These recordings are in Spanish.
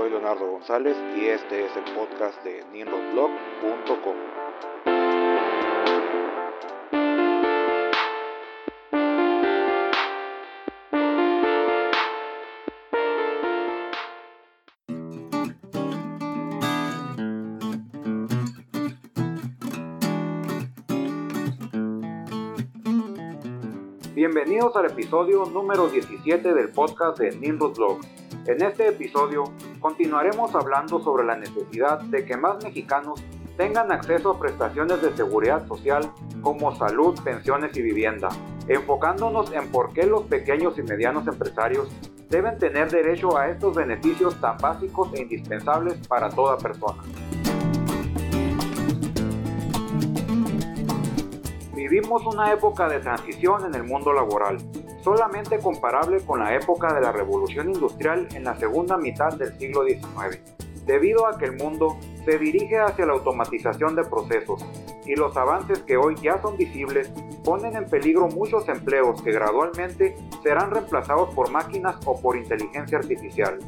soy Leonardo González y este es el podcast de ninrodblog.com. Bienvenidos al episodio número 17 del podcast de Nimrod Blog. En este episodio continuaremos hablando sobre la necesidad de que más mexicanos tengan acceso a prestaciones de seguridad social como salud, pensiones y vivienda, enfocándonos en por qué los pequeños y medianos empresarios deben tener derecho a estos beneficios tan básicos e indispensables para toda persona. Vivimos una época de transición en el mundo laboral, solamente comparable con la época de la revolución industrial en la segunda mitad del siglo XIX, debido a que el mundo se dirige hacia la automatización de procesos y los avances que hoy ya son visibles ponen en peligro muchos empleos que gradualmente serán reemplazados por máquinas o por inteligencia artificial.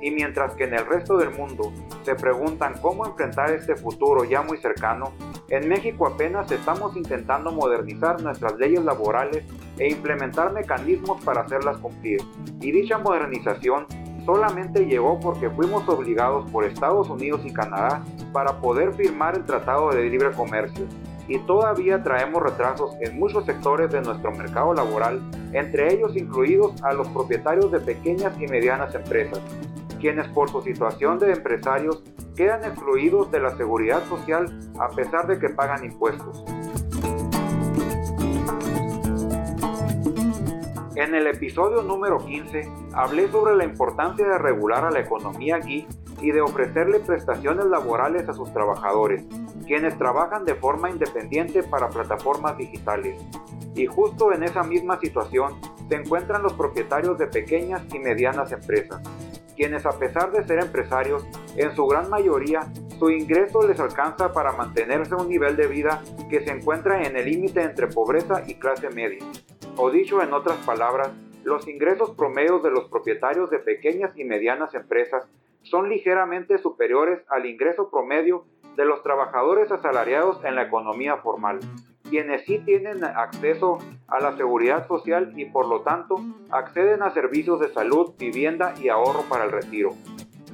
Y mientras que en el resto del mundo se preguntan cómo enfrentar este futuro ya muy cercano, en México apenas estamos intentando modernizar nuestras leyes laborales e implementar mecanismos para hacerlas cumplir. Y dicha modernización solamente llegó porque fuimos obligados por Estados Unidos y Canadá para poder firmar el Tratado de Libre Comercio. Y todavía traemos retrasos en muchos sectores de nuestro mercado laboral, entre ellos incluidos a los propietarios de pequeñas y medianas empresas, quienes por su situación de empresarios quedan excluidos de la seguridad social a pesar de que pagan impuestos. En el episodio número 15 hablé sobre la importancia de regular a la economía geek y de ofrecerle prestaciones laborales a sus trabajadores, quienes trabajan de forma independiente para plataformas digitales. Y justo en esa misma situación se encuentran los propietarios de pequeñas y medianas empresas, quienes a pesar de ser empresarios, en su gran mayoría su ingreso les alcanza para mantenerse un nivel de vida que se encuentra en el límite entre pobreza y clase media. O dicho en otras palabras, los ingresos promedios de los propietarios de pequeñas y medianas empresas son ligeramente superiores al ingreso promedio de los trabajadores asalariados en la economía formal quienes sí tienen acceso a la seguridad social y por lo tanto acceden a servicios de salud, vivienda y ahorro para el retiro.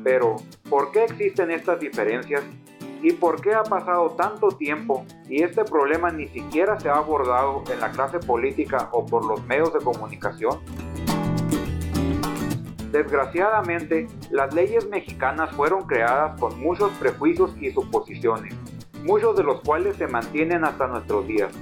Pero, ¿por qué existen estas diferencias? ¿Y por qué ha pasado tanto tiempo y este problema ni siquiera se ha abordado en la clase política o por los medios de comunicación? Desgraciadamente, las leyes mexicanas fueron creadas con muchos prejuicios y suposiciones muchos de los cuales se mantienen hasta nuestros días,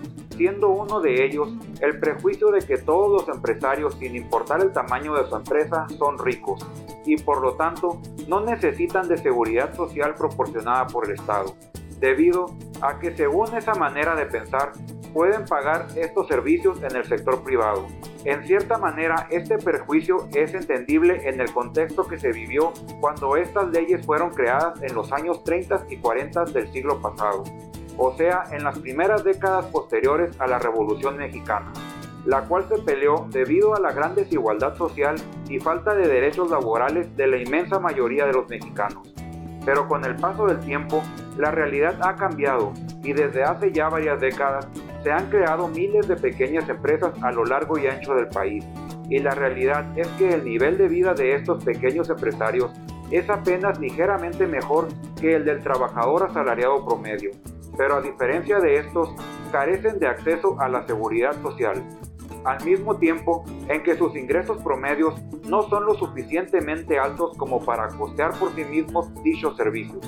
siendo uno de ellos el prejuicio de que todos los empresarios, sin importar el tamaño de su empresa, son ricos y por lo tanto no necesitan de seguridad social proporcionada por el Estado, debido a que según esa manera de pensar, pueden pagar estos servicios en el sector privado, en cierta manera, este perjuicio es entendible en el contexto que se vivió cuando estas leyes fueron creadas en los años 30 y 40 del siglo pasado, o sea, en las primeras décadas posteriores a la Revolución Mexicana, la cual se peleó debido a la gran desigualdad social y falta de derechos laborales de la inmensa mayoría de los mexicanos. Pero con el paso del tiempo, la realidad ha cambiado y desde hace ya varias décadas se han creado miles de pequeñas empresas a lo largo y ancho del país. Y la realidad es que el nivel de vida de estos pequeños empresarios es apenas ligeramente mejor que el del trabajador asalariado promedio. Pero a diferencia de estos, carecen de acceso a la seguridad social, al mismo tiempo en que sus ingresos promedios no son lo suficientemente altos como para costear por sí mismos dichos servicios.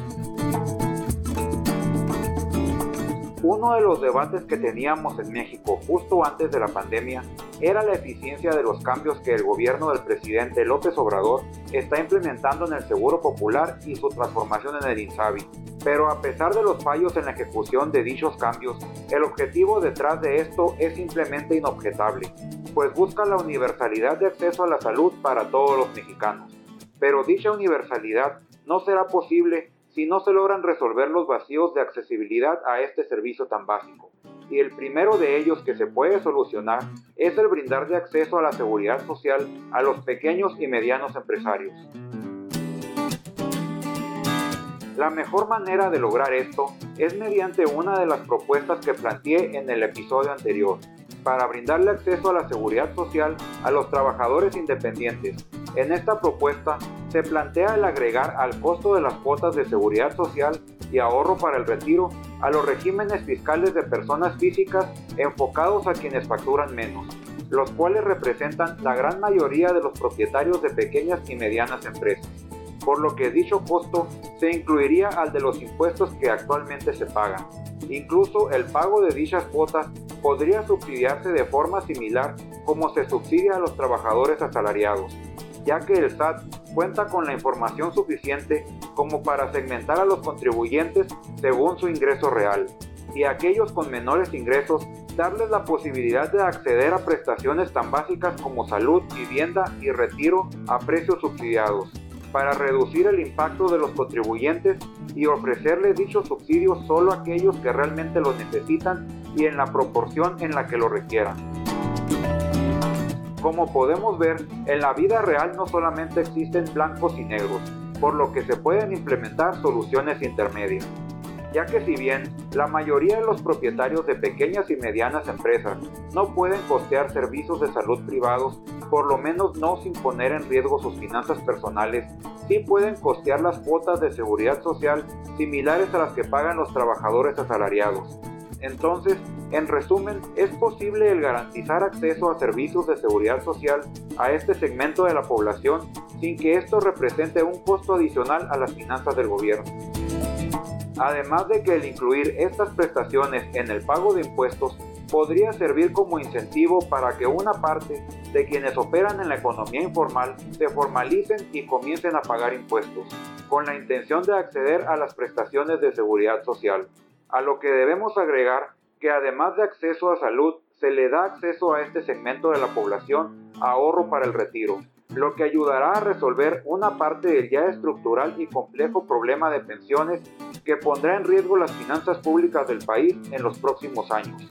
Uno de los debates que teníamos en México justo antes de la pandemia era la eficiencia de los cambios que el gobierno del presidente López Obrador está implementando en el Seguro Popular y su transformación en el INSABI. Pero a pesar de los fallos en la ejecución de dichos cambios, el objetivo detrás de esto es simplemente inobjetable, pues busca la universalidad de acceso a la salud para todos los mexicanos. Pero dicha universalidad no será posible si no se logran resolver los vacíos de accesibilidad a este servicio tan básico. Y el primero de ellos que se puede solucionar es el brindar de acceso a la seguridad social a los pequeños y medianos empresarios. La mejor manera de lograr esto es mediante una de las propuestas que planteé en el episodio anterior, para brindarle acceso a la seguridad social a los trabajadores independientes. En esta propuesta se plantea el agregar al costo de las cuotas de seguridad social y ahorro para el retiro a los regímenes fiscales de personas físicas enfocados a quienes facturan menos, los cuales representan la gran mayoría de los propietarios de pequeñas y medianas empresas por lo que dicho costo se incluiría al de los impuestos que actualmente se pagan. Incluso el pago de dichas cuotas podría subsidiarse de forma similar como se subsidia a los trabajadores asalariados, ya que el SAT cuenta con la información suficiente como para segmentar a los contribuyentes según su ingreso real, y a aquellos con menores ingresos darles la posibilidad de acceder a prestaciones tan básicas como salud, vivienda y retiro a precios subsidiados para reducir el impacto de los contribuyentes y ofrecerles dichos subsidios solo a aquellos que realmente los necesitan y en la proporción en la que lo requieran. Como podemos ver, en la vida real no solamente existen blancos y negros, por lo que se pueden implementar soluciones intermedias ya que si bien la mayoría de los propietarios de pequeñas y medianas empresas no pueden costear servicios de salud privados, por lo menos no sin poner en riesgo sus finanzas personales, sí pueden costear las cuotas de seguridad social similares a las que pagan los trabajadores asalariados. Entonces, en resumen, es posible el garantizar acceso a servicios de seguridad social a este segmento de la población sin que esto represente un costo adicional a las finanzas del gobierno. Además de que el incluir estas prestaciones en el pago de impuestos podría servir como incentivo para que una parte de quienes operan en la economía informal se formalicen y comiencen a pagar impuestos, con la intención de acceder a las prestaciones de seguridad social. A lo que debemos agregar que además de acceso a salud, se le da acceso a este segmento de la población ahorro para el retiro, lo que ayudará a resolver una parte del ya estructural y complejo problema de pensiones que pondrá en riesgo las finanzas públicas del país en los próximos años.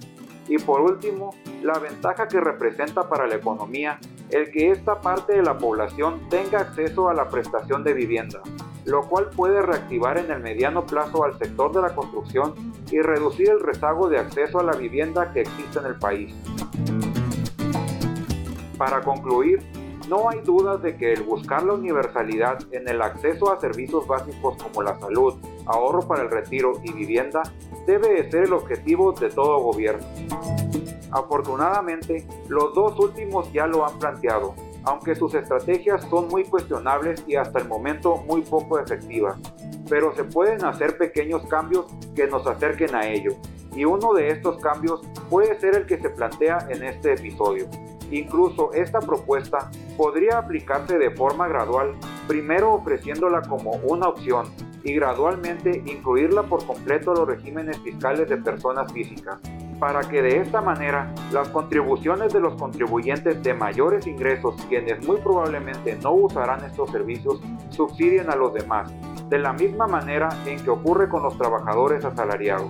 Y por último, la ventaja que representa para la economía el que esta parte de la población tenga acceso a la prestación de vivienda, lo cual puede reactivar en el mediano plazo al sector de la construcción y reducir el rezago de acceso a la vivienda que existe en el país. Para concluir, no hay dudas de que el buscar la universalidad en el acceso a servicios básicos como la salud, ahorro para el retiro y vivienda debe de ser el objetivo de todo gobierno. Afortunadamente, los dos últimos ya lo han planteado, aunque sus estrategias son muy cuestionables y hasta el momento muy poco efectivas, pero se pueden hacer pequeños cambios que nos acerquen a ello, y uno de estos cambios puede ser el que se plantea en este episodio. Incluso esta propuesta podría aplicarse de forma gradual, primero ofreciéndola como una opción y gradualmente incluirla por completo los regímenes fiscales de personas físicas, para que de esta manera las contribuciones de los contribuyentes de mayores ingresos, quienes muy probablemente no usarán estos servicios, subsidien a los demás, de la misma manera en que ocurre con los trabajadores asalariados.